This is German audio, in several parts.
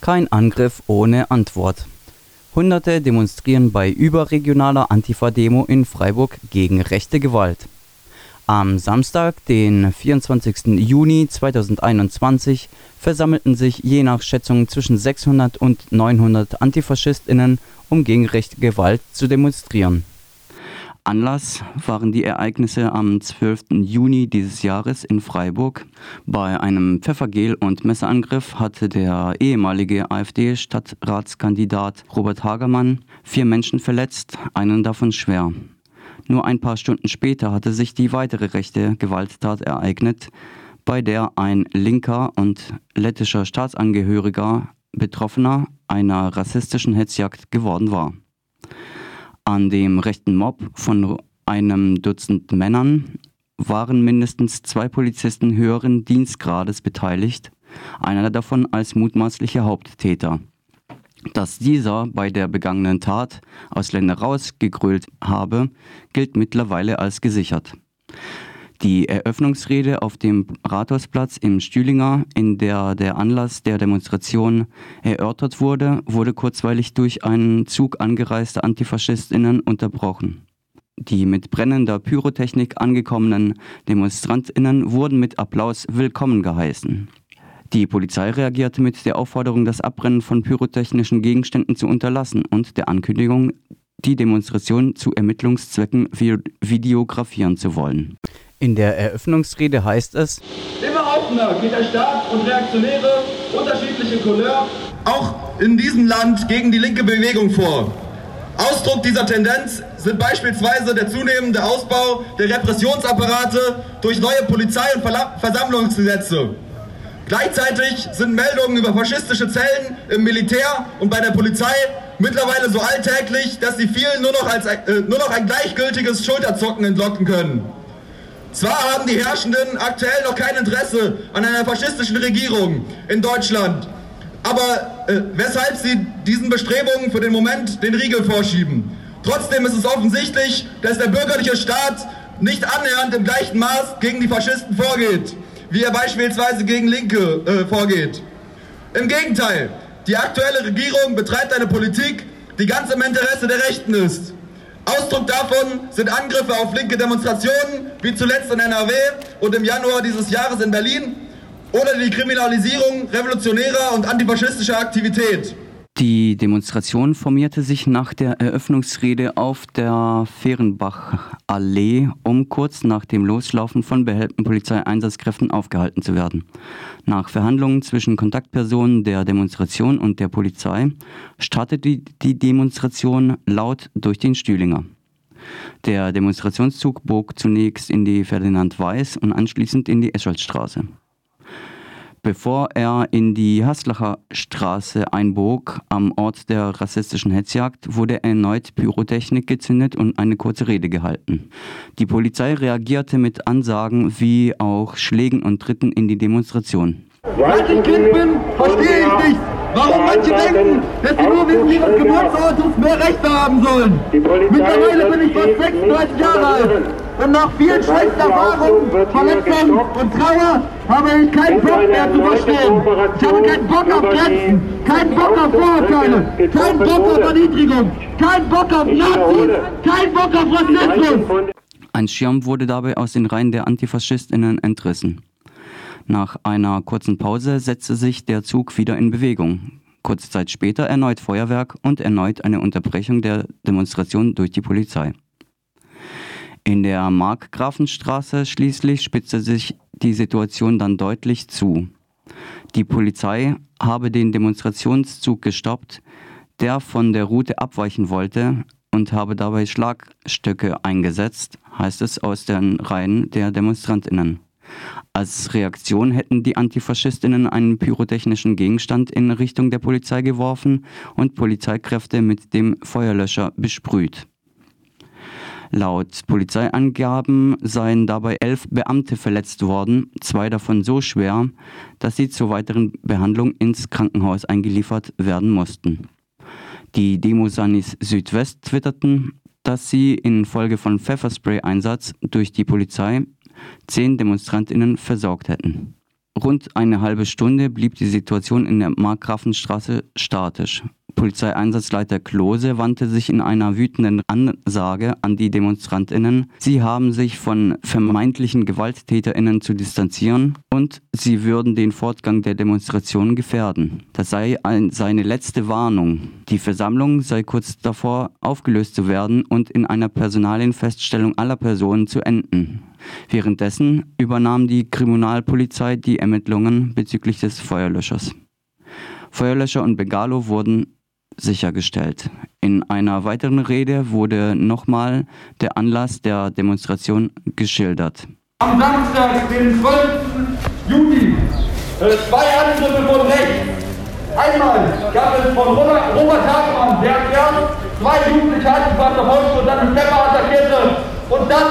Kein Angriff ohne Antwort. Hunderte demonstrieren bei überregionaler Antifa-Demo in Freiburg gegen rechte Gewalt. Am Samstag, den 24. Juni 2021, versammelten sich je nach Schätzung zwischen 600 und 900 Antifaschistinnen, um gegen rechte Gewalt zu demonstrieren. Anlass waren die Ereignisse am 12. Juni dieses Jahres in Freiburg. Bei einem Pfeffergel- und Messerangriff hatte der ehemalige AfD-Stadtratskandidat Robert Hagermann vier Menschen verletzt, einen davon schwer. Nur ein paar Stunden später hatte sich die weitere rechte Gewalttat ereignet, bei der ein linker und lettischer Staatsangehöriger Betroffener einer rassistischen Hetzjagd geworden war. An dem rechten Mob von einem Dutzend Männern waren mindestens zwei Polizisten höheren Dienstgrades beteiligt, einer davon als mutmaßlicher Haupttäter. Dass dieser bei der begangenen Tat aus Länder rausgegrölt habe, gilt mittlerweile als gesichert. Die Eröffnungsrede auf dem Rathausplatz im Stühlinger, in der der Anlass der Demonstration erörtert wurde, wurde kurzweilig durch einen Zug angereister Antifaschistinnen unterbrochen. Die mit brennender Pyrotechnik angekommenen Demonstrantinnen wurden mit Applaus willkommen geheißen. Die Polizei reagierte mit der Aufforderung, das Abbrennen von pyrotechnischen Gegenständen zu unterlassen und der Ankündigung, die Demonstration zu Ermittlungszwecken videografieren zu wollen. In der Eröffnungsrede heißt es, Immer offener geht der Staat und Reaktionäre unterschiedliche Couleur auch in diesem Land gegen die linke Bewegung vor. Ausdruck dieser Tendenz sind beispielsweise der zunehmende Ausbau der Repressionsapparate durch neue Polizei- und Versammlungsgesetze. Gleichzeitig sind Meldungen über faschistische Zellen im Militär und bei der Polizei mittlerweile so alltäglich, dass sie vielen nur noch, als, äh, nur noch ein gleichgültiges Schulterzucken entlocken können. Zwar haben die Herrschenden aktuell noch kein Interesse an einer faschistischen Regierung in Deutschland, aber äh, weshalb sie diesen Bestrebungen für den Moment den Riegel vorschieben. Trotzdem ist es offensichtlich, dass der bürgerliche Staat nicht annähernd im gleichen Maß gegen die Faschisten vorgeht, wie er beispielsweise gegen Linke äh, vorgeht. Im Gegenteil, die aktuelle Regierung betreibt eine Politik, die ganz im Interesse der Rechten ist. Ausdruck davon sind Angriffe auf linke Demonstrationen, wie zuletzt in NRW und im Januar dieses Jahres in Berlin, oder die Kriminalisierung revolutionärer und antifaschistischer Aktivität. Die Demonstration formierte sich nach der Eröffnungsrede auf der Fehrenbach-Allee, um kurz nach dem Loslaufen von behelmten Polizeieinsatzkräften aufgehalten zu werden. Nach Verhandlungen zwischen Kontaktpersonen der Demonstration und der Polizei startete die Demonstration laut durch den Stühlinger. Der Demonstrationszug bog zunächst in die Ferdinand Weiß und anschließend in die Escholzstraße. Bevor er in die Haslacher Straße einbog, am Ort der rassistischen Hetzjagd, wurde erneut Pyrotechnik gezündet und eine kurze Rede gehalten. Die Polizei reagierte mit Ansagen wie auch Schlägen und Tritten in die Demonstration. Seit ich Kind bin, verstehe ich nicht, warum manche denken, dass sie nur wegen ihres Geburtsortes mehr Rechte haben sollen. Mittlerweile bin ich fast 36 Jahre alt. Und nach vielen schlechten Erfahrungen, Verletzungen und Trauer habe ich keinen Bock mehr zu verstehen. Ich habe keinen Bock auf Grenzen, keinen Bock auf Vorurteile, keinen Bock auf Erniedrigung, keinen Bock auf Nazis, keinen Bock auf Rassismus. Ein Schirm wurde dabei aus den Reihen der Antifaschistinnen entrissen. Nach einer kurzen Pause setzte sich der Zug wieder in Bewegung. Kurze Zeit später erneut Feuerwerk und erneut eine Unterbrechung der Demonstration durch die Polizei. In der Markgrafenstraße schließlich spitzte sich die Situation dann deutlich zu. Die Polizei habe den Demonstrationszug gestoppt, der von der Route abweichen wollte und habe dabei Schlagstöcke eingesetzt, heißt es aus den Reihen der Demonstrantinnen. Als Reaktion hätten die Antifaschistinnen einen pyrotechnischen Gegenstand in Richtung der Polizei geworfen und Polizeikräfte mit dem Feuerlöscher besprüht. Laut Polizeiangaben seien dabei elf Beamte verletzt worden, zwei davon so schwer, dass sie zur weiteren Behandlung ins Krankenhaus eingeliefert werden mussten. Die Demosanis Südwest twitterten, dass sie infolge von Pfefferspray-Einsatz durch die Polizei zehn Demonstrantinnen versorgt hätten. rund eine halbe Stunde blieb die Situation in der Markgrafenstraße statisch. Polizeieinsatzleiter Klose wandte sich in einer wütenden Ansage an die Demonstrantinnen, sie haben sich von vermeintlichen Gewalttäterinnen zu distanzieren und sie würden den Fortgang der Demonstration gefährden. Das sei ein, seine letzte Warnung. Die Versammlung sei kurz davor aufgelöst zu werden und in einer Personalienfeststellung aller Personen zu enden. Währenddessen übernahm die Kriminalpolizei die Ermittlungen bezüglich des Feuerlöschers. Feuerlöscher und Begalo wurden sichergestellt. In einer weiteren Rede wurde nochmal der Anlass der Demonstration geschildert. Am Samstag, den 12. Juni, äh, zwei Angriffe von rechts. Einmal gab es von Robert, Robert Hagmann, der erst zwei Jugendliche Haftbefehl verfolgte und dann einen Pfeffer attackierte und dann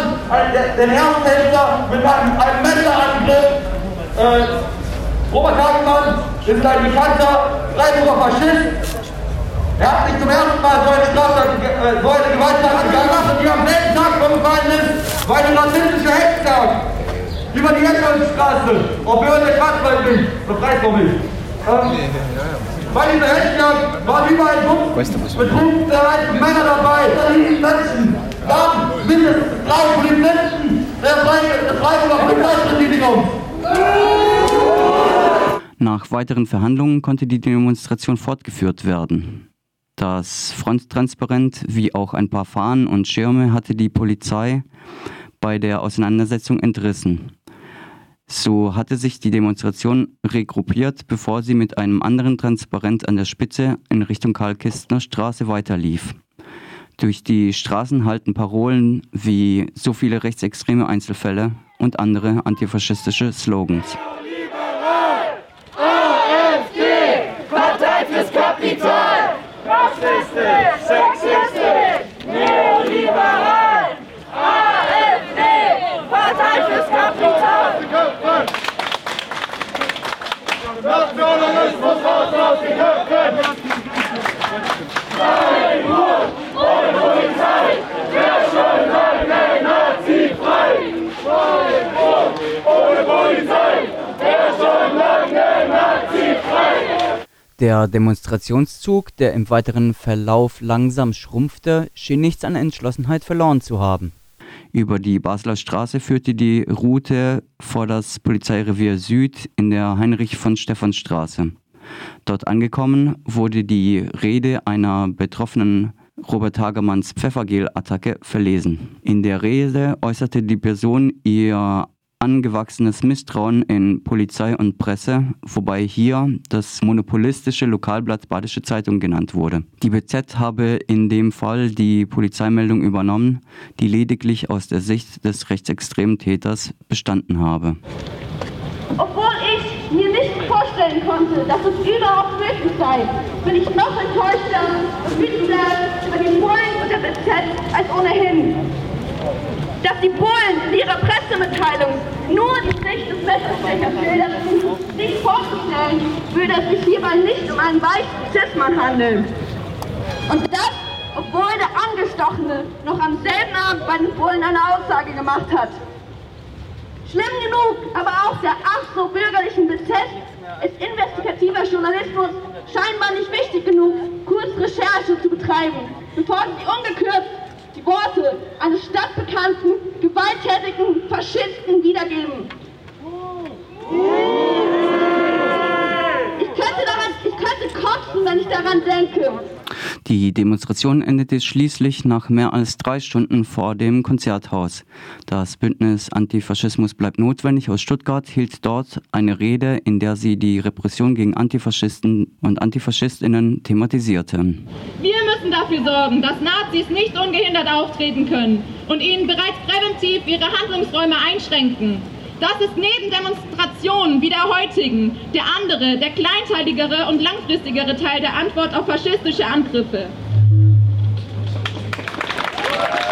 den Ersthälter mit einem, einem Messerangriff. Äh, Robert Hagmann ist ein bekannter Freiburger Faschist, er hat nicht zum ersten Mal so eine, Straftat, äh, so eine Gewalttat begangen, die am selben Tag vorgefallen ist, weil ein rassistischer Hetztag über die Eckerstraße auf Höhe der Quatschwald bin, befreit von mich. Ähm, bei dieser Hetztag waren überall betrunkene Männer dabei, die Menschen, dann mindestens drei Polizisten der Freiburger Polizeipräsidiums. Nach weiteren Verhandlungen konnte die Demonstration fortgeführt werden. Das Fronttransparent wie auch ein paar Fahnen und Schirme hatte die Polizei bei der Auseinandersetzung entrissen. So hatte sich die Demonstration regruppiert, bevor sie mit einem anderen Transparent an der Spitze in Richtung Karl-Kistner Straße weiterlief. Durch die Straßen halten Parolen wie so viele rechtsextreme Einzelfälle und andere antifaschistische Slogans. Rassistisch, sexistisch, neoliberal. AfD, Partei fürs Kapital. Der Demonstrationszug, der im weiteren Verlauf langsam schrumpfte, schien nichts an Entschlossenheit verloren zu haben. Über die Basler Straße führte die Route vor das Polizeirevier Süd in der Heinrich von Stephan Straße. Dort angekommen wurde die Rede einer betroffenen Robert Hagermanns Pfeffergel-Attacke verlesen. In der Rede äußerte die Person ihr angewachsenes Misstrauen in Polizei und Presse, wobei hier das monopolistische Lokalblatt Badische Zeitung genannt wurde. Die BZ habe in dem Fall die Polizeimeldung übernommen, die lediglich aus der Sicht des rechtsextremen Täters bestanden habe. Obwohl ich mir nicht vorstellen konnte, dass es überhaupt möglich sei, bin ich noch enttäuschter und wütender über den Polen und der BZ als ohnehin dass die Polen in ihrer Pressemitteilung nur die Sicht des Messerstechers schilderten, sich vorzustellen, würde es sich hierbei nicht um einen weißen Zismann handeln. Und das, obwohl der Angestochene noch am selben Abend bei den Polen eine Aussage gemacht hat. Schlimm genug, aber auch der ach so bürgerlichen BZ ist investigativer Journalismus scheinbar nicht wichtig genug, Kurzrecherche zu betreiben, bevor sie ungekürzt die Worte eines stadtbekannten, gewalttätigen Faschisten wiedergeben. Ich könnte, daran, ich könnte kotzen, wenn ich daran denke. Die Demonstration endete schließlich nach mehr als drei Stunden vor dem Konzerthaus. Das Bündnis Antifaschismus bleibt notwendig aus Stuttgart hielt dort eine Rede, in der sie die Repression gegen Antifaschisten und Antifaschistinnen thematisierte. Wir müssen dafür sorgen, dass Nazis nicht ungehindert auftreten können und ihnen bereits präventiv ihre Handlungsräume einschränken. Das ist neben Demonstrationen wie der heutigen der andere, der kleinteiligere und langfristigere Teil der Antwort auf faschistische Angriffe.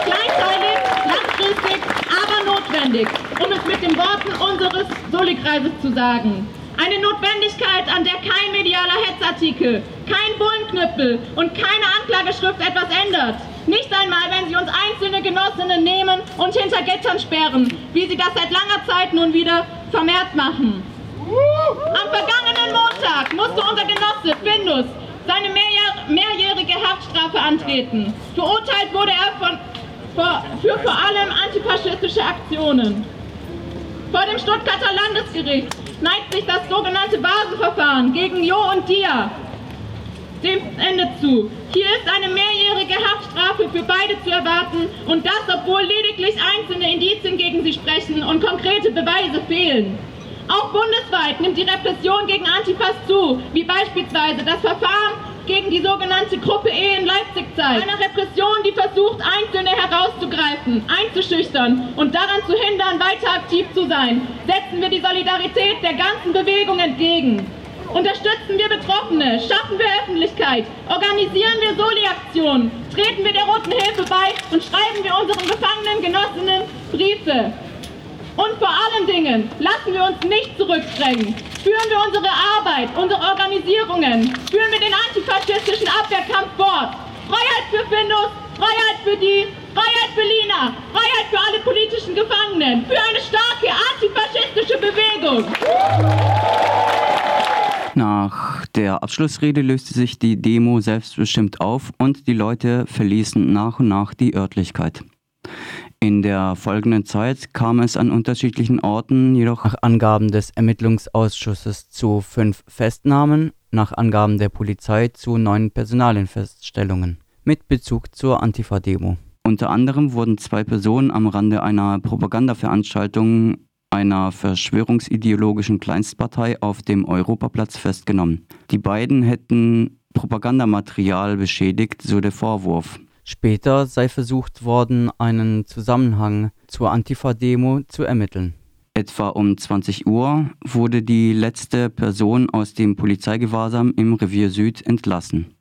Kleinteilig, langfristig, aber notwendig, um es mit den Worten unseres Solikreises zu sagen. Eine Notwendigkeit, an der kein medialer Hetzartikel, kein Bullenknüppel und keine Anklageschrift etwas ändert. Nicht einmal, wenn sie uns einzelne Genossinnen nehmen und hinter Gittern sperren, wie sie das seit langer Zeit nun wieder vermehrt machen. Am vergangenen Montag musste unser Genosse Findus seine mehrjährige Haftstrafe antreten. Verurteilt wurde er von, für, für vor allem antifaschistische Aktionen. Vor dem Stuttgarter Landesgericht neigt sich das sogenannte Basenverfahren gegen Jo und Dia dem Ende zu. Hier ist eine mehrjährige Haftstrafe für beide zu erwarten und das, obwohl lediglich einzelne Indizien gegen sie sprechen und konkrete Beweise fehlen. Auch bundesweit nimmt die Repression gegen Antifas zu, wie beispielsweise das Verfahren gegen die sogenannte Gruppe E in Leipzig zeigt. Eine Repression, die versucht, Einzelne herauszugreifen, einzuschüchtern und daran zu hindern, weiter aktiv zu sein, setzen wir die Solidarität der ganzen Bewegung entgegen. Unterstützen wir Betroffene, schaffen wir Öffentlichkeit, organisieren wir Soli-Aktionen, treten wir der Roten Hilfe bei und schreiben wir unseren gefangenen Genossinnen Briefe. Und vor allen Dingen lassen wir uns nicht zurückdrängen. Führen wir unsere Arbeit, unsere Organisierungen, führen wir den antifaschistischen Abwehrkampf fort. Freiheit für Findus, Freiheit für die, Freiheit für Lina, Freiheit für alle politischen Gefangenen, für eine starke antifaschistische Bewegung. Nach der Abschlussrede löste sich die Demo selbstbestimmt auf und die Leute verließen nach und nach die Örtlichkeit. In der folgenden Zeit kam es an unterschiedlichen Orten jedoch nach Angaben des Ermittlungsausschusses zu fünf Festnahmen, nach Angaben der Polizei zu neun Personalienfeststellungen mit Bezug zur Antifa-Demo. Unter anderem wurden zwei Personen am Rande einer Propagandaveranstaltung einer verschwörungsideologischen Kleinstpartei auf dem Europaplatz festgenommen. Die beiden hätten Propagandamaterial beschädigt, so der Vorwurf. Später sei versucht worden, einen Zusammenhang zur Antifa-Demo zu ermitteln. Etwa um 20 Uhr wurde die letzte Person aus dem Polizeigewahrsam im Revier Süd entlassen.